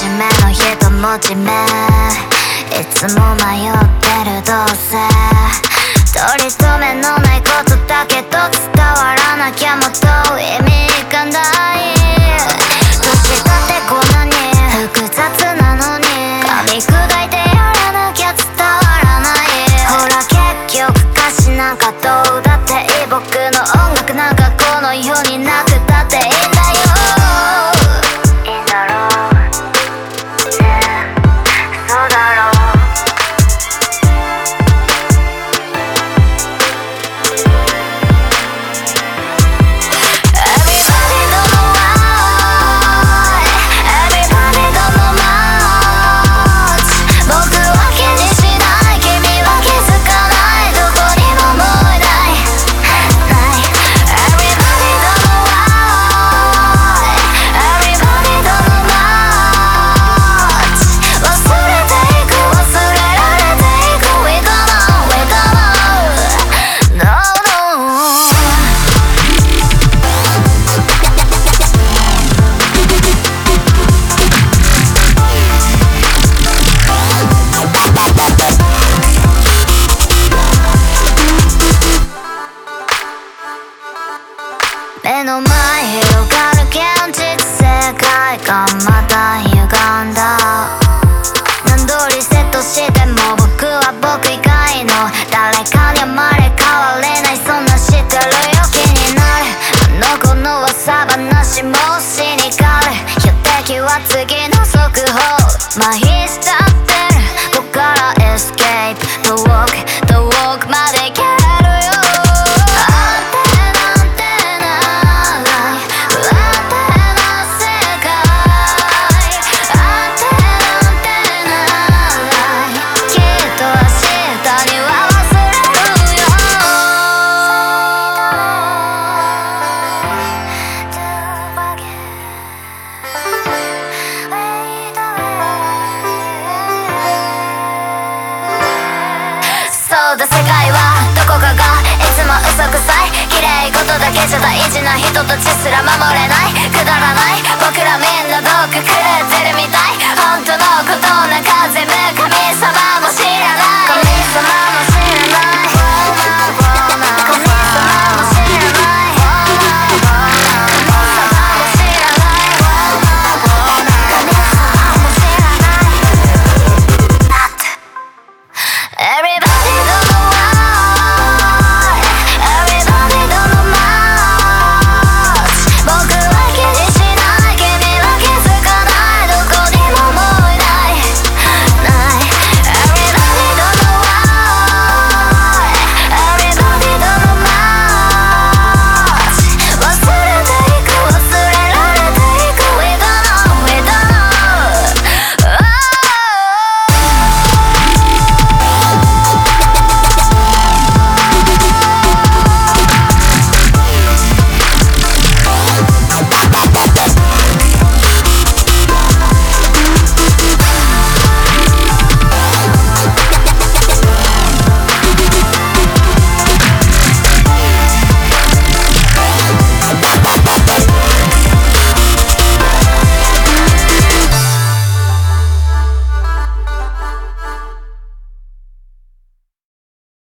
真面目いつも迷ってるどうせ取り留めのないことだけど伝わらなきゃもっと意味いかない年だってこんなに複雑なのに噛み砕いてやらなきゃ伝わらないほら結局歌詞なんかどうだっていい僕の音楽なんか目の前広がる現実世界がまた歪んだ。何通りセットしても僕は僕以外の。誰かに生まれ変われないそんな知ってるよ。気になる。あの子の噂話もシニカル標的は次の速報。うだ世界はどこかがいつも嘘くさい。綺麗事だけじゃ大事な人たちすら守れないくだらない僕らみんなどっか狂ってるみたい。